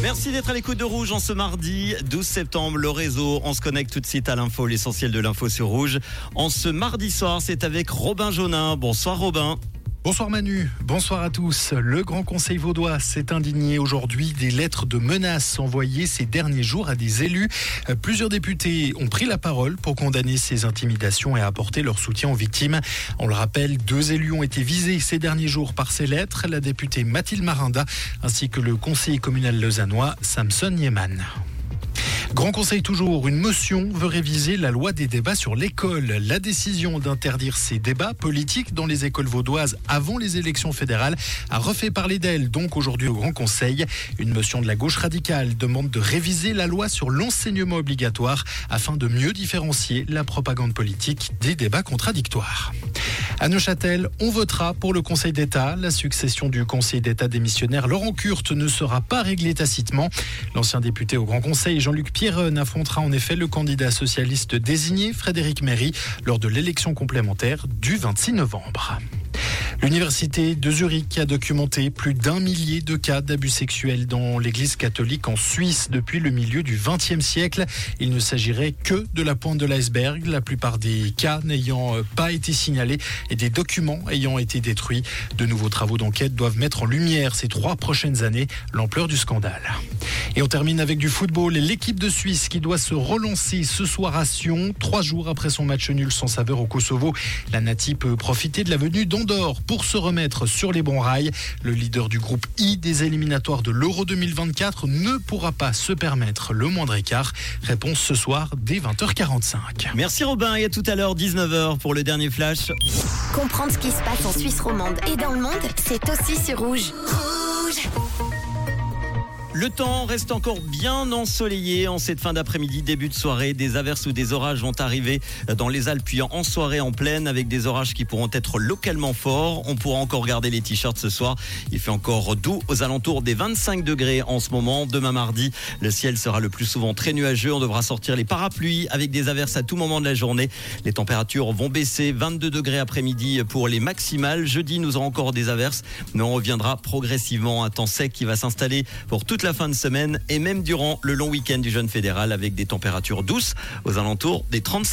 Merci d'être à l'écoute de Rouge en ce mardi 12 septembre. Le réseau, on se connecte tout de suite à l'info, l'essentiel de l'info sur Rouge. En ce mardi soir, c'est avec Robin Jonin. Bonsoir Robin. Bonsoir Manu, bonsoir à tous. Le Grand Conseil vaudois s'est indigné aujourd'hui des lettres de menaces envoyées ces derniers jours à des élus. Plusieurs députés ont pris la parole pour condamner ces intimidations et apporter leur soutien aux victimes. On le rappelle, deux élus ont été visés ces derniers jours par ces lettres, la députée Mathilde Marinda ainsi que le conseiller communal lausannois Samson Yeman. Grand Conseil toujours, une motion veut réviser la loi des débats sur l'école. La décision d'interdire ces débats politiques dans les écoles vaudoises avant les élections fédérales a refait parler d'elle donc aujourd'hui au Grand Conseil. Une motion de la gauche radicale demande de réviser la loi sur l'enseignement obligatoire afin de mieux différencier la propagande politique des débats contradictoires. À Neuchâtel, on votera pour le Conseil d'État. La succession du Conseil d'État démissionnaire Laurent Kurt ne sera pas réglée tacitement. L'ancien député au Grand Conseil, Jean-Luc Pierron, affrontera en effet le candidat socialiste désigné, Frédéric Méry, lors de l'élection complémentaire du 26 novembre. L'université de Zurich a documenté plus d'un millier de cas d'abus sexuels dans l'église catholique en Suisse depuis le milieu du XXe siècle. Il ne s'agirait que de la pointe de l'iceberg, la plupart des cas n'ayant euh, pas été signalés et des documents ayant été détruits. De nouveaux travaux d'enquête doivent mettre en lumière ces trois prochaines années l'ampleur du scandale. Et on termine avec du football l'équipe de Suisse qui doit se relancer ce soir à Sion, trois jours après son match nul sans saveur au Kosovo. La Nati peut profiter de la venue d'Andorre pour se remettre sur les bons rails. Le leader du groupe I des éliminatoires de l'Euro 2024 ne pourra pas se permettre le moindre écart. Réponse ce soir dès 20h45. Merci Robin et à tout à l'heure 19h pour le dernier flash. Comprendre ce qui se passe en Suisse romande et dans le monde, c'est aussi sur Rouge. Rouge le temps reste encore bien ensoleillé en cette fin d'après-midi, début de soirée. Des averses ou des orages vont arriver dans les Alpes, puis en soirée en pleine, avec des orages qui pourront être localement forts. On pourra encore garder les t-shirts ce soir. Il fait encore doux aux alentours des 25 degrés en ce moment. Demain mardi, le ciel sera le plus souvent très nuageux. On devra sortir les parapluies avec des averses à tout moment de la journée. Les températures vont baisser 22 degrés après-midi pour les maximales. Jeudi, nous aurons encore des averses, mais on reviendra progressivement à temps sec qui va s'installer pour toute la fin de semaine et même durant le long week-end du jeune fédéral avec des températures douces aux alentours des 35